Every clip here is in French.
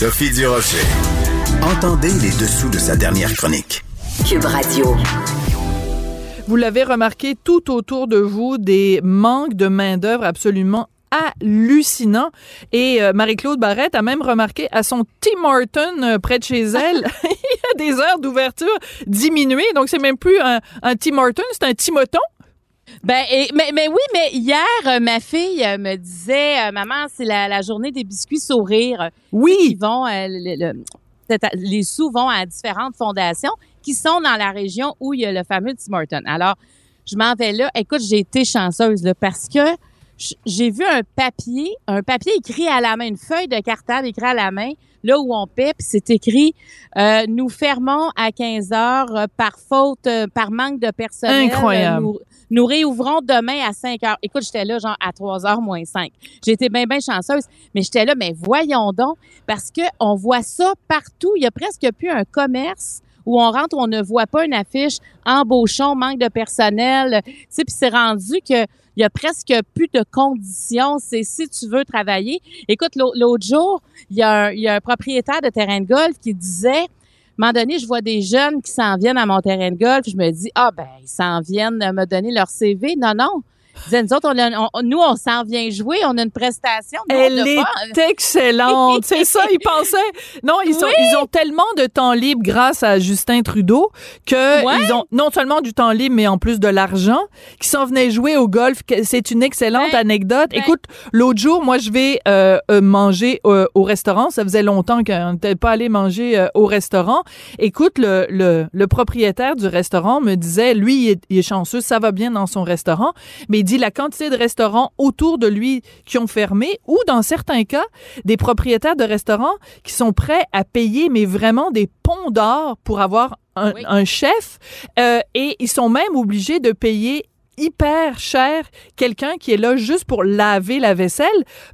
Sophie Durocher. Entendez les dessous de sa dernière chronique. Cube Radio. Vous l'avez remarqué tout autour de vous, des manques de main-d'œuvre absolument hallucinants. Et euh, Marie-Claude Barrette a même remarqué à son Tim Horton euh, près de chez elle, il y a des heures d'ouverture diminuées. Donc, c'est même plus un, un Tim Horton, c'est un Timoton. Ben, mais, mais oui, mais hier, euh, ma fille me disait, maman, c'est la, journée des biscuits sourires. Oui. Ils vont, les sous vont à différentes fondations qui sont dans la région où il y a le fameux Tim Horton. Alors, je m'en vais là. Écoute, j'ai été chanceuse là, parce que j'ai vu un papier, un papier écrit à la main, une feuille de cartable écrite à la main, là où on paie, puis c'est écrit euh, Nous fermons à 15 heures euh, par faute, euh, par manque de personnel. Incroyable. Nous, réouvrons demain à 5 heures. Écoute, j'étais là genre à 3 heures moins 5. J'étais bien, bien chanceuse, mais j'étais là, mais voyons donc, parce que on voit ça partout. Il y a presque plus un commerce où on rentre, on ne voit pas une affiche embauchons, manque de personnel. Tu sais, puis c'est rendu que il y a presque plus de conditions. C'est si tu veux travailler. Écoute, l'autre jour, il y, a un, il y a un propriétaire de terrain de golf qui disait, à un moment donné, je vois des jeunes qui s'en viennent à mon terrain de golf. Je me dis, ah ben, ils s'en viennent me donner leur CV. Non, non nous autres, on, nous, on s'en vient jouer, on a une prestation. Elle est excellente. C'est ça, ils pensaient. Non, ils, sont, ils ont tellement de temps libre grâce à Justin Trudeau que ils ont non seulement du temps libre, mais en plus de l'argent, qui s'en venaient jouer au golf. C'est une excellente anecdote. Écoute, l'autre jour, moi, je vais euh, euh, manger euh, au restaurant. Ça faisait longtemps qu'on n'était pas allé manger au restaurant. Écoute, le, le, le, propriétaire du restaurant me disait, lui, il est, il est chanceux, ça va bien dans son restaurant, mais il dit la quantité de restaurants autour de lui qui ont fermé ou dans certains cas des propriétaires de restaurants qui sont prêts à payer mais vraiment des ponts d'or pour avoir un, chef euh, et ils sont même obligés de payer hyper cher quelqu'un qui est là juste pour laver la vaisselle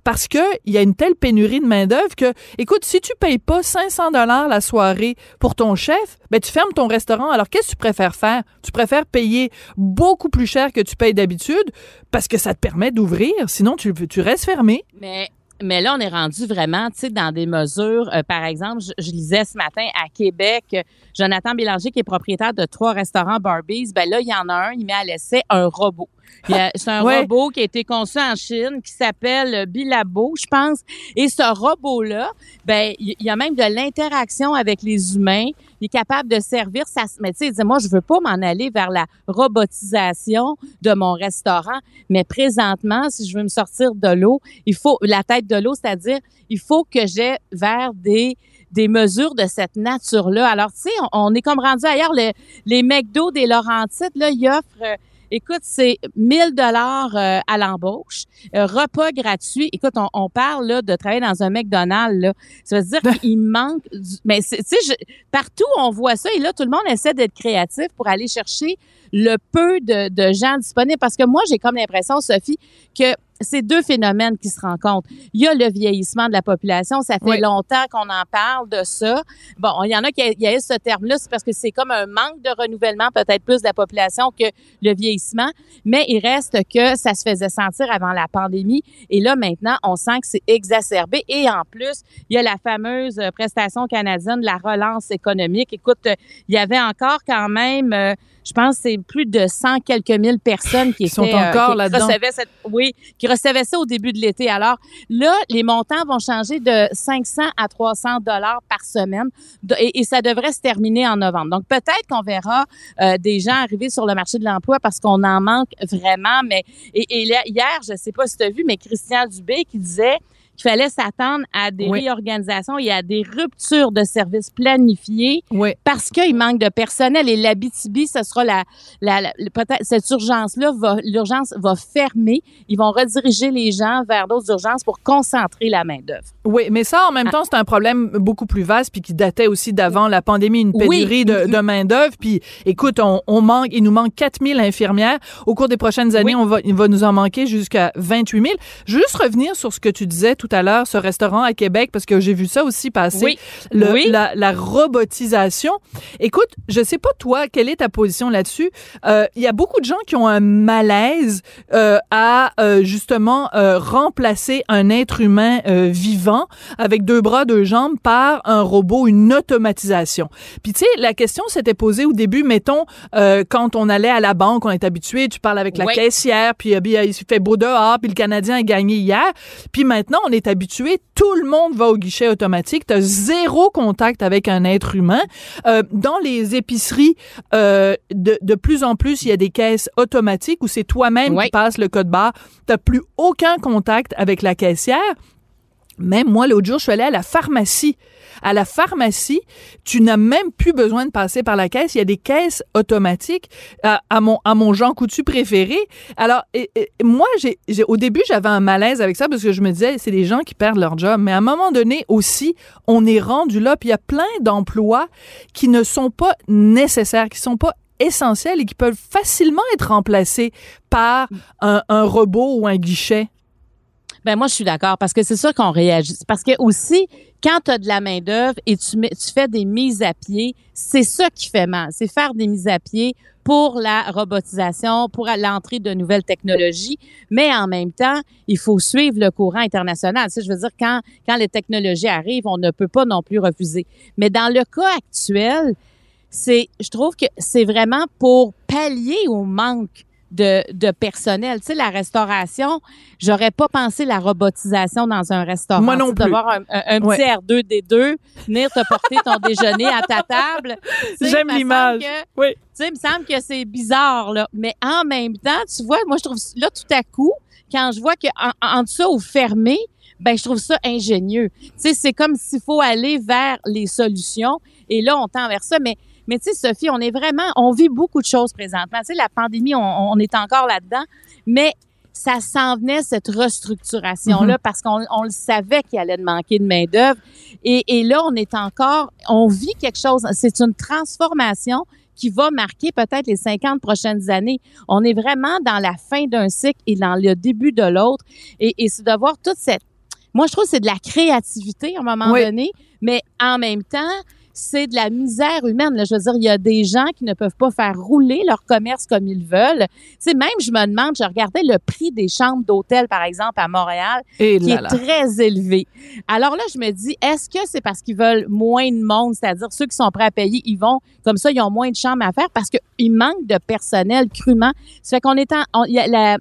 parce que il y a une telle pénurie de main d'œuvre que écoute si tu payes pas 500 dollars la soirée pour ton chef ben tu fermes ton restaurant. Alors qu'est-ce que tu préfères faire? Tu préfères payer beaucoup plus cher que tu payes d'habitude parce que ça te permet d'ouvrir sinon tu tu restes fermé. Mais mais là, on est rendu vraiment, tu sais, dans des mesures. Euh, par exemple, je, lisais ce matin à Québec, Jonathan Bélanger, qui est propriétaire de trois restaurants Barbies, ben là, il y en a un, il met à l'essai un robot. C'est un robot qui a été conçu en Chine qui s'appelle Bilabo, je pense. Et ce robot-là, ben, il y a même de l'interaction avec les humains. Il est capable de servir ça. Mais tu sais, moi, je veux pas m'en aller vers la robotisation de mon restaurant. Mais présentement, si je veux me sortir de l'eau, il faut la tête de l'eau, c'est-à-dire, il faut que j'ai vers des des mesures de cette nature-là. Alors, tu sais, on, est comme rendu ailleurs. les McDo des Laurentides, là, ils offrent Écoute, c'est 1000 dollars euh, à l'embauche, euh, repas gratuit. Écoute, on, parle là, de travailler dans un McDonald's. Là. Ça veut dire qu'il manque. Du... Mais tu sais, partout on voit ça et là tout le monde essaie d'être créatif pour aller chercher le peu de, de gens disponibles. Parce que moi, j'ai comme l'impression, Sophie, que c'est deux phénomènes qui se rencontrent. Il y a le vieillissement de la population. Ça fait longtemps qu'on en parle de ça. Bon, il y en a qui a ce terme-là, c'est parce que c'est comme un manque de renouvellement, peut-être plus de la population que le vieillissement. Mais il reste que ça se faisait sentir avant la pandémie. Et là, maintenant, on sent que c'est exacerbé. Et en plus, il y a la fameuse prestation canadienne de la relance économique. Écoute, il y avait encore quand même... Euh, je pense que c'est plus de 100 quelques mille personnes qui, sont encore euh, là-dedans. oui, qui recevaient ça au début de l'été. Alors là, les montants vont changer de 500 à 300 dollars par semaine et, ça devrait se terminer en novembre. Donc peut-être qu'on verra euh, des gens arriver sur le marché de l'emploi parce qu'on en manque vraiment. Mais et, et hier, je sais pas si tu as vu, mais Christian Dubé qui disait qu'il fallait s'attendre à des réorganisations et à des ruptures de services planifiés parce qu'il manque de personnel. Et l'Abitibi, ce sera la, la, peut-être cette urgence-là, va, l'urgence va fermer. Ils vont rediriger les gens vers d'autres urgences pour concentrer la main-d'œuvre. Oui, mais ça, en même ah. temps, c'est un problème beaucoup plus vaste puis qui datait aussi d'avant la pandémie, une pénurie de, de main-d'œuvre. Puis, écoute, on, on, manque, il nous manque 4000 infirmières. Au cours des prochaines années, on va, il va nous en manquer jusqu'à 28 000. Je veux juste revenir sur ce que tu disais tout à l'heure, ce restaurant à Québec, parce que j'ai vu ça aussi passer. Oui. Le, La, la, robotisation. Écoute, je sais pas toi, quelle est ta position là-dessus? Euh, il y a beaucoup de gens qui ont un malaise euh, à euh, justement remplacer un être humain vivant avec deux bras, deux jambes par un robot, une automatisation. Puis tu sais, la question s'était posée au début, mettons, quand on allait à la banque, on est habitué, tu parles avec la caissière, puis il fait beau dehors, puis le Canadien a gagné hier. Puis maintenant, on est habitué, tout le monde va au guichet automatique, tu as zéro contact avec un être humain. Euh, dans les épiceries, euh, de, de, plus en plus, il y a des caisses automatiques où c'est toi-même qui passes le code barre. Tu plus aucun contact avec la caissière. Même moi, l'autre jour, je suis allée à la pharmacie. À la pharmacie, tu n'as même plus besoin de passer par la caisse. Il y a des caisses automatiques à, mon, à mon Jean Coutu préféré. Alors, moi, j'ai, au début, j'avais un malaise avec ça parce que je me disais, c'est des gens qui perdent leur job. Mais à un moment donné aussi, on est rendu là. Puis il y a plein d'emplois qui ne sont pas nécessaires, qui sont pas essentiels et qui peuvent facilement être remplacés par un, un robot ou un guichet. Ben moi, je suis d'accord parce que c'est ça qu'on réagit. Parce que aussi, quand tu as de la main d'œuvre et tu, tu fais des mises à pied, c'est ça qui fait mal. C'est faire des mises à pied pour la robotisation, pour l'entrée de nouvelles technologies, mais en même temps, il faut suivre le courant international. Tu je veux dire, quand, quand les technologies arrivent, on ne peut pas non plus refuser. Mais dans le cas actuel, c'est, je trouve que c'est vraiment pour pallier au manque de, de personnel. Tu sais, la restauration, j'aurais pas pensé la robotisation dans un restaurant. Moi non plus. D'avoir un, un, petit R2D2, venir te porter ton déjeuner à ta table. J'aime l'image. Oui. Tu sais, il me semble que c'est bizarre, là. Mais en même temps, tu vois, moi, je trouve, là, tout à coup, quand je vois qu'en en, dessous ou fermé, ben je trouve ça ingénieux. Tu sais, c'est comme s'il faut aller vers les solutions et là on tend vers ça mais mais tu sais, Sophie, on est vraiment, on vit beaucoup de choses présentement. Tu sais, la pandémie, on, on est encore là-dedans, mais ça s'en venait cette restructuration-là mhm. parce qu'on on le savait qu'il allait manquer de main-d'œuvre. Et, et là, on est encore, on vit quelque chose. C'est une transformation qui va marquer peut-être les 50 prochaines années. On est vraiment dans la fin d'un cycle et dans le début de l'autre. Et, et c'est de voir toute cette... Moi, je trouve que c'est de la créativité à un moment donné, mais en même temps, c'est de la misère humaine. Là. Je veux dire, il y a des gens qui ne peuvent pas faire rouler leur commerce comme ils veulent. C'est même, je me demande, je regardais le prix des chambres d'hôtel, par exemple, à Montréal, Et qui est très élevé. Alors là, je me dis, est-ce que c'est parce qu'ils veulent moins de monde, c'est-à-dire ceux qui sont prêts à payer, ils vont, comme ça, ils ont moins de chambres à faire parce qu'il manque de personnel crûment? Ça fait qu'on est en,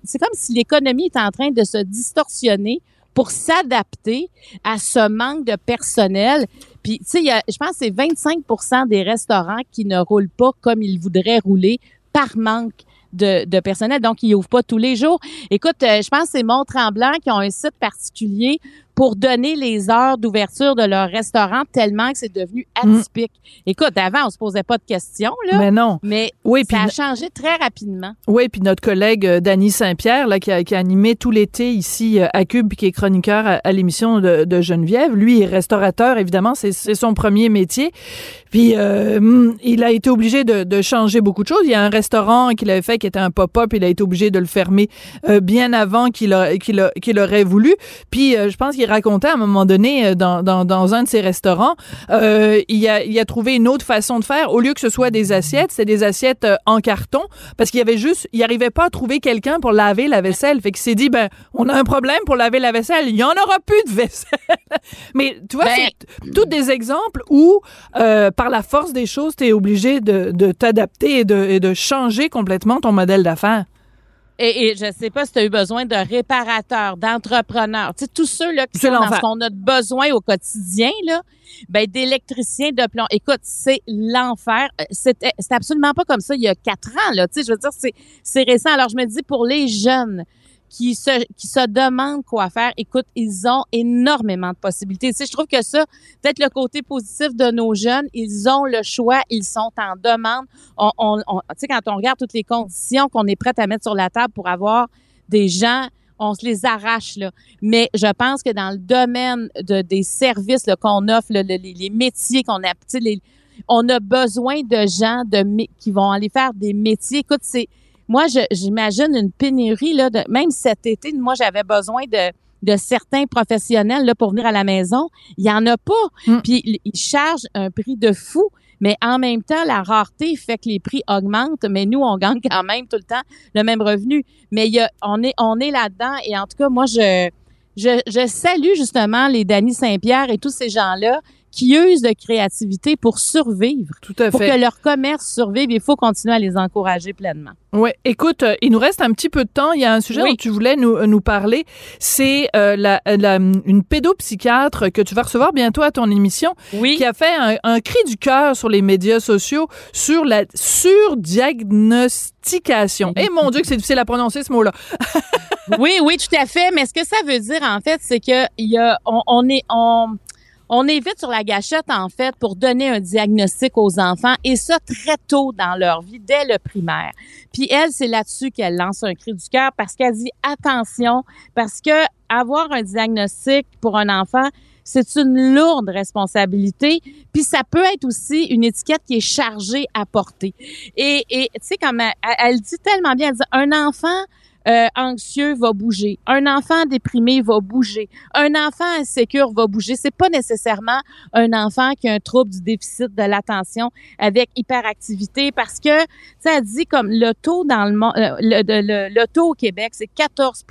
c'est comme si l'économie est en train de se distorsionner pour s'adapter à ce manque de personnel. Puis, tu sais, je pense que c'est 25% des restaurants qui ne roulent pas comme ils voudraient rouler par manque de, de, personnel, donc ils ouvrent pas tous les jours. Écoute, euh, je pense que c'est Mont-Tremblant qui ont un site particulier pour donner les heures d'ouverture de leur restaurant tellement que c'est devenu mm. atypique. Écoute, avant, on se posait pas de questions, là. Mais non. Mais oui, ça a changé très rapidement. Oui, puis notre collègue euh, Dany Saint-Pierre, là, qui a, qui a, animé tout l'été ici euh, à Cube, qui est chroniqueur à, l'émission de, de, Geneviève, lui est restaurateur, évidemment, c'est son premier métier. Puis euh, hmm, il a été obligé de, de, changer beaucoup de choses. Il y a un restaurant qu'il avait fait qui était un pop-up, il a été obligé de le fermer bien avant qu'il qu'il qu'il aurait voulu. Puis je pense qu'il racontait à un moment donné euh, dans, dans, dans un de ses restaurants, euh, il, a, il a trouvé une autre façon de faire. Au lieu que ce soit des assiettes, c'est des assiettes euh, en carton parce qu'il y avait juste, il arrivait pas à trouver quelqu'un pour laver la vaisselle. Fait qu'il s'est dit, ben, on a un problème pour laver la vaisselle. Il y en aura plus de vaisselle. Mais tu vois, ben, c'est tous des exemples où, euh, par la force des choses, tu es obligé de, de t'adapter et de, et de changer complètement ton modèle d'affaires. Et, et je sais pas si tu as eu besoin de réparateurs, d'entrepreneurs, tu sais, tous ceux là qui sont dans ce qu'on a besoin au quotidien, là, ben d'électriciens, de plomb. Écoute, c'est l'enfer. Euh, c'était c'est absolument pas comme ça il y a quatre ans, là. Tu sais, je veux dire, c'est récent. Alors, je me dis, pour les jeunes qui se, qui se demandent quoi faire, écoute, ils ont énormément de possibilités. Tu sais, je trouve que ça, peut-être le côté positif de nos jeunes, ils ont le choix, ils sont en demande. On, on, tu sais, quand on regarde toutes les conditions qu'on est prêt à mettre sur la table pour avoir des gens on se les arrache là. Mais je pense que dans le domaine de, des services qu'on offre, les, métiers qu'on a, les, on a besoin de gens de qui vont aller faire des métiers. Écoute, c'est moi, j'imagine une pénurie là. De, même cet été, moi, j'avais besoin de de certains professionnels là pour venir à la maison. Il y en a pas. Mm. Puis ils chargent un prix de fou. Mais en même temps, la rareté fait que les prix augmentent, mais nous, on gagne quand même tout le temps le même revenu. Mais il y a, on est, on est là-dedans. Et en tout cas, moi, je, je, je salue justement les Dany Saint-Pierre et tous ces gens-là qui usent de créativité pour survivre. Tout à fait. Pour que leur commerce survive, il faut continuer à les encourager pleinement. Oui, écoute, euh, il nous reste un petit peu de temps. Il y a un sujet dont tu voulais nous, nous parler. C'est euh, la, la, une pédopsychiatre que tu vas recevoir bientôt à ton émission oui. qui a fait un, un cri du cœur sur les médias sociaux sur la surdiagnostication. Et eh, mon Dieu que c'est difficile à prononcer ce mot-là. oui, oui, tout à fait. Mais ce que ça veut dire, en fait, c'est que il y a, on, on est, on, on évite sur la gâchette, en fait, pour donner un diagnostic aux enfants, et ça très tôt dans leur vie, dès le primaire. Puis elle, c'est là-dessus qu'elle lance un cri du cœur parce qu'elle dit attention, parce que avoir un diagnostic pour un enfant, c'est une lourde responsabilité. Puis ça peut être aussi une étiquette qui est chargée à porter. Et, tu sais, comme elle, elle, dit tellement bien, elle dit, un enfant euh, anxieux va bouger. Un enfant déprimé va bouger. Un enfant insécure va bouger. C'est pas nécessairement un enfant qui a un trouble du déficit de l'attention avec hyperactivité parce que ça dit comme le taux dans le monde, euh, le, le, le, taux au Québec, c'est 14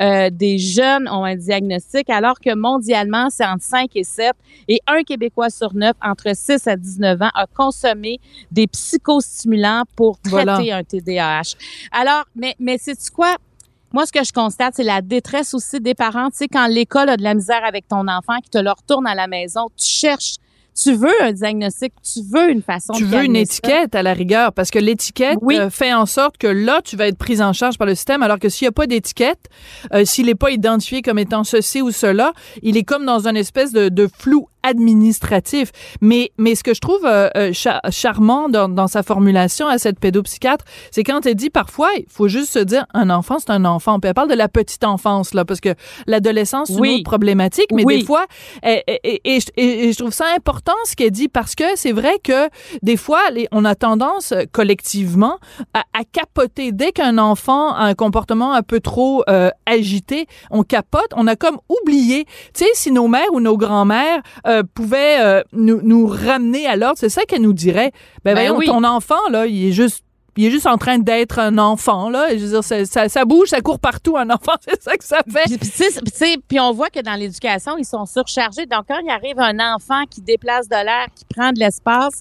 euh, des jeunes ont un diagnostic alors que mondialement, c'est entre 5 et 7 et un Québécois sur neuf entre 6 à 19 ans a consommé des psychostimulants pour traiter un TDAH. Alors, mais, mais c'est sais quoi? Moi, ce que je constate, c'est la détresse aussi des parents. Tu sais, quand l'école a de la misère avec ton enfant, qui te le retourne à la maison, tu cherches tu veux un diagnostic, tu veux une façon tu de veux une étiquette à la rigueur parce que l'étiquette euh, fait en sorte que là tu vas être prise en charge par le système alors que s'il n'y a pas d'étiquette, euh, s'il n'est pas identifié comme étant ceci ou cela, il est comme dans une espèce de, de flou administratif. Mais, mais ce que je trouve euh, euh charmant dans, dans, sa formulation à cette pédopsychiatre, c'est quand elle dit parfois, il faut juste se dire, un enfant, c'est un enfant. Puis elle parle de la petite enfance, là, parce que l'adolescence, c'est une autre problématique, mais des fois, et, et, et, et, je trouve ça important ce qu'elle dit, parce que c'est vrai que des fois, les, on a tendance collectivement à, à capoter. Dès qu'un enfant a un comportement un peu trop euh, agité, on capote, on a comme oublié. Tu sais, si nos mères ou nos grands-mères euh, euh, pouvait euh, nous, nous, ramener à l'ordre, c'est ça qu'elle nous dirait. Ben, ben voyons, ton enfant, là, il est juste il est juste en train d'être un enfant là. Je veux dire, ça, ça, ça, bouge, ça court partout un enfant, c'est ça que ça fait. Puis, puis on voit que dans l'éducation, ils sont surchargés. Donc quand il arrive un enfant qui déplace de l'air, qui prend de l'espace,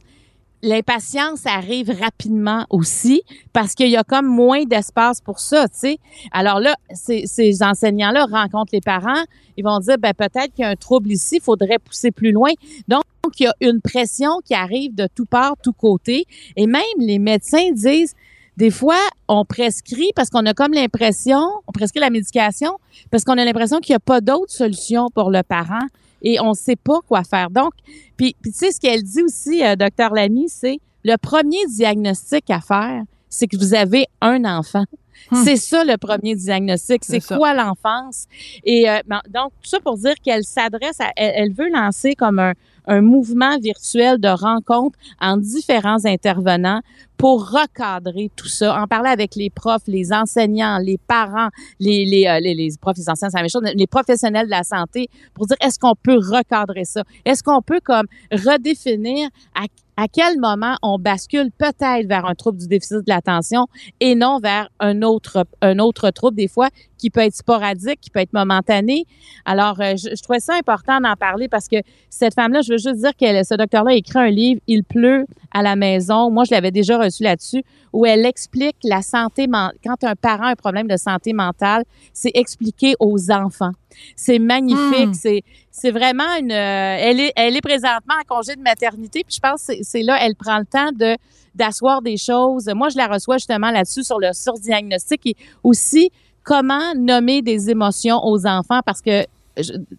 l'impatience arrive rapidement aussi parce qu'il y a comme moins d'espace pour ça, tu sais. Alors là, ces, enseignants-là rencontrent les parents, ils vont dire, ben peut-être qu'il y a un trouble ici, il faudrait pousser plus loin. Donc, il y a une pression qui arrive de tout part, tout côté. Et même les médecins disent, des fois, on prescrit parce qu'on a comme l'impression, on prescrit la médication parce qu'on a l'impression qu'il n'y a pas d'autre solution pour le parent et on ne sait pas quoi faire. Donc, puis, tu sais, ce qu'elle dit aussi, euh, docteur Lamy, c'est le premier diagnostic à faire, c'est que vous avez un enfant. Hmm. C'est ça le premier diagnostic. C'est quoi l'enfance? Et euh, donc, tout ça pour dire qu'elle s'adresse à, elle, veut lancer comme un, un mouvement virtuel de rencontres en différents intervenants pour recadrer tout ça, en parler avec les profs, les enseignants, les parents, les, euh, profs, les enseignants, la les professionnels de la santé, pour dire est-ce qu'on peut recadrer ça? Est-ce qu'on peut comme redéfinir à à quel moment on bascule peut-être vers un trouble du déficit de l'attention et non vers un autre un autre trouble des fois qui peut être sporadique, qui peut être momentané. Alors euh, je, je, trouvais ça important d'en parler parce que cette femme-là, je veux juste dire que ce docteur-là a écrit un livre Il pleut à la maison. Moi, je l'avais déjà reçu là-dessus où elle explique la santé quand un parent a un problème de santé mentale, c'est expliqué aux enfants. C'est magnifique. Hmm. C'est c'est vraiment une. Euh, elle est elle est présentement en congé de maternité. Puis je pense que c'est là elle prend le temps de d'asseoir des choses. Moi, je la reçois justement là-dessus sur le surdiagnostic et aussi comment nommer des émotions aux enfants? Parce que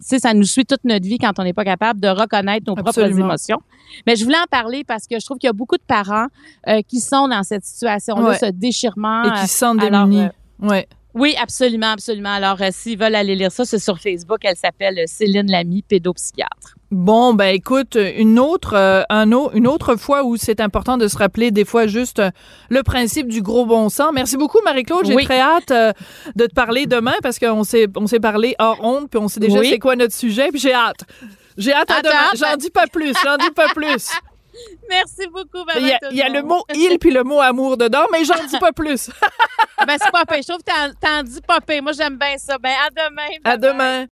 sais, ça nous suit toute notre vie quand on n'est pas capable de reconnaître nos propres émotions. Mais je voulais en parler parce que je trouve qu'il y a beaucoup de parents euh, qui sont dans cette situation-là, ce déchirement. Et qui se sentent démunis. Euh, ouais. Oui, absolument, absolument. Alors, euh, s'ils veulent aller lire ça, c'est sur Facebook. Elle s'appelle Céline Lamy, pédopsychiatre. Bon, ben écoute, une autre, euh, un une autre fois où c'est important de se rappeler des fois juste euh, le principe du gros bon sens. Merci beaucoup, Marie-Claude. J'ai très hâte de te parler demain parce qu'on s'est, on s'est parlé hors honte, puis on sait déjà c'est quoi notre sujet, puis j'ai hâte. J'ai hâte à demain. J'en dis pas plus, j'en dis pas plus. Merci beaucoup, Il y a, le mot il puis le mot amour dedans, mais j'en dis pas plus. ben, c'est pas Je trouve que t'en dis pas Moi, j'aime bien ça. Ben, à demain. À demain.